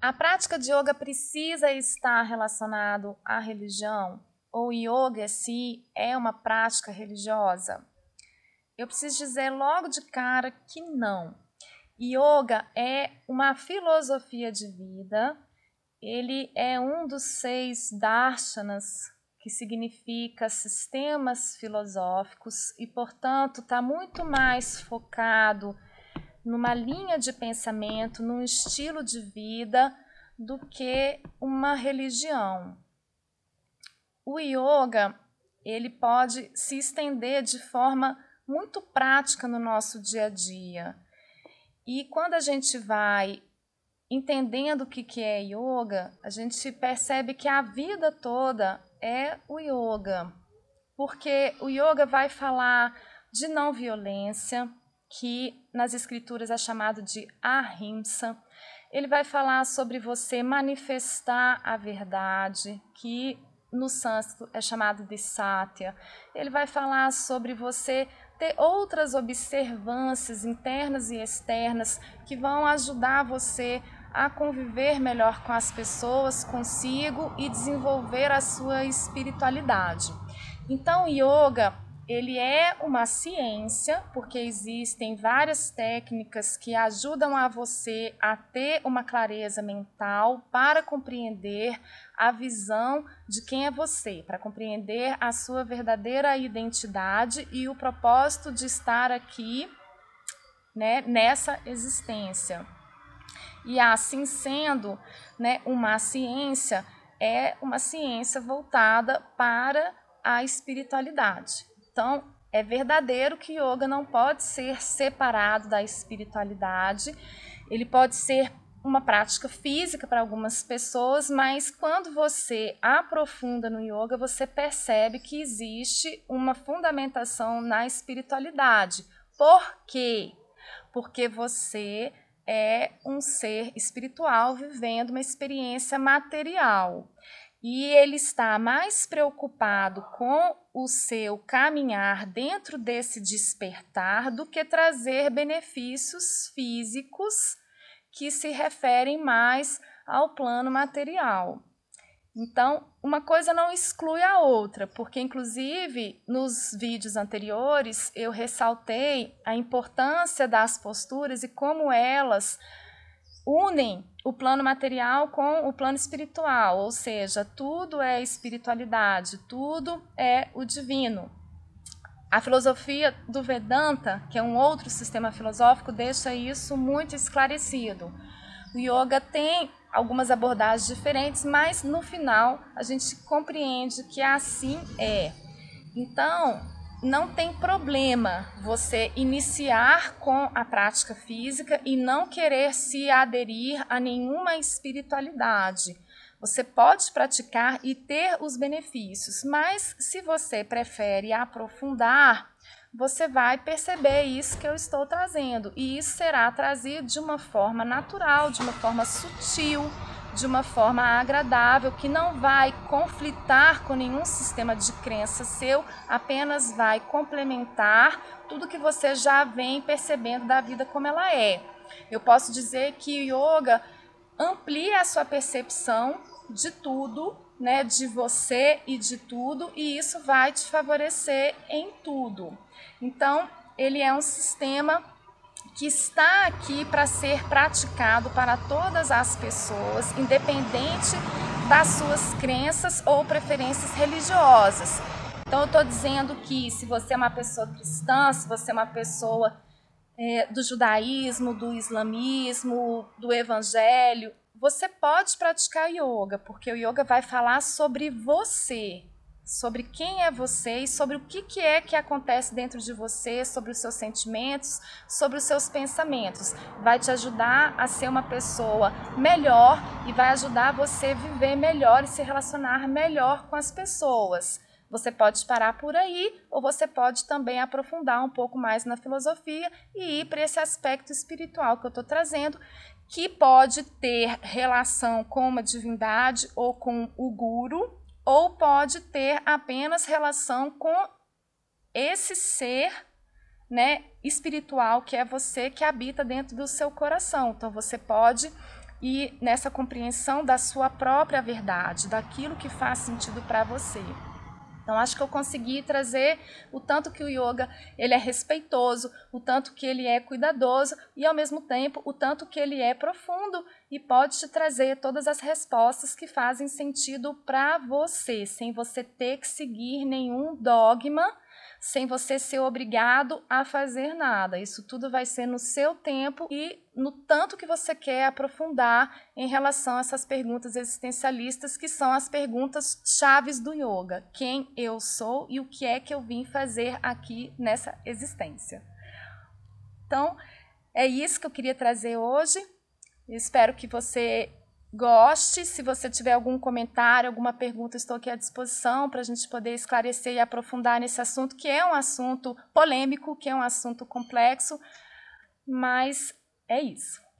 A prática de yoga precisa estar relacionado à religião? Ou yoga em si é uma prática religiosa? Eu preciso dizer logo de cara que não. Yoga é uma filosofia de vida, ele é um dos seis darshanas, que significa sistemas filosóficos, e, portanto, está muito mais focado numa linha de pensamento, num estilo de vida, do que uma religião. O yoga ele pode se estender de forma muito prática no nosso dia a dia. E quando a gente vai entendendo o que, é yoga, a gente percebe que a vida toda é o yoga. Porque o yoga vai falar de não violência, que nas escrituras é chamado de ahimsa. Ele vai falar sobre você manifestar a verdade, que no sânscrito é chamado de satya. Ele vai falar sobre você ter outras observâncias internas e externas que vão ajudar você a conviver melhor com as pessoas, consigo e desenvolver a sua espiritualidade. Então, yoga ele é uma ciência, porque existem várias técnicas que ajudam a você a ter uma clareza mental para compreender a visão de quem é você, para compreender a sua verdadeira identidade e o propósito de estar aqui né, nessa existência. E assim sendo, né, uma ciência é uma ciência voltada para a espiritualidade. Então, é verdadeiro que yoga não pode ser separado da espiritualidade. Ele pode ser uma prática física para algumas pessoas, mas quando você aprofunda no yoga, você percebe que existe uma fundamentação na espiritualidade. Por quê? Porque você é um ser espiritual vivendo uma experiência material e ele está mais preocupado com o seu caminhar dentro desse despertar do que trazer benefícios físicos que se referem mais ao plano material. Então, uma coisa não exclui a outra, porque, inclusive, nos vídeos anteriores eu ressaltei a importância das posturas e como elas unem o plano material com o plano espiritual, ou seja, tudo é espiritualidade, tudo é o divino. A filosofia do Vedanta, que é um outro sistema filosófico, deixa isso muito esclarecido. O yoga tem algumas abordagens diferentes, mas no final a gente compreende que assim é. Então, não tem problema você iniciar com a prática física e não querer se aderir a nenhuma espiritualidade. Você pode praticar e ter os benefícios, mas se você prefere aprofundar, você vai perceber isso que eu estou trazendo, e isso será trazido de uma forma natural, de uma forma sutil de uma forma agradável, que não vai conflitar com nenhum sistema de crença seu, apenas vai complementar tudo que você já vem percebendo da vida como ela é. Eu posso dizer que o yoga amplia a sua percepção de tudo, né, de você e de tudo, e isso vai te favorecer em tudo. Então, ele é um sistema que está aqui para ser praticado para todas as pessoas, independente das suas crenças ou preferências religiosas. Então, eu estou dizendo que se você é uma pessoa cristã, se você é uma pessoa é, do judaísmo, do islamismo, do evangelho, você pode praticar yoga, porque o yoga vai falar sobre você, sobre quem é você e sobre o que, que é que acontece dentro de você, sobre os seus sentimentos, sobre os seus pensamentos. Vai te ajudar a ser uma pessoa melhor e vai ajudar você a viver melhor e se relacionar melhor com as pessoas. Você pode parar por aí ou você pode também aprofundar um pouco mais na filosofia e ir para esse aspecto espiritual que eu estou trazendo, que pode ter relação com uma divindade ou com o guru, ou pode ter apenas relação com esse ser né, espiritual que é você que habita dentro do seu coração. Então você pode e nessa compreensão da sua própria verdade, daquilo que faz sentido para você. Então acho que eu consegui trazer o tanto que o yoga ele é respeitoso, o tanto que ele é cuidadoso e ao mesmo tempo o tanto que ele é profundo e pode te trazer todas as respostas que fazem sentido para você, sem você ter que seguir nenhum dogma sem você ser obrigado a fazer nada. Isso tudo vai ser no seu tempo e no tanto que você quer aprofundar em relação a essas perguntas existencialistas, que são as perguntas chaves do yoga: quem eu sou e o que é que eu vim fazer aqui nessa existência. Então, é isso que eu queria trazer hoje. espero que você goste. Se você tiver algum comentário, alguma pergunta, estou aqui à disposição para a gente poder esclarecer e aprofundar nesse assunto, que é um assunto polêmico, que é um assunto complexo, mas é isso.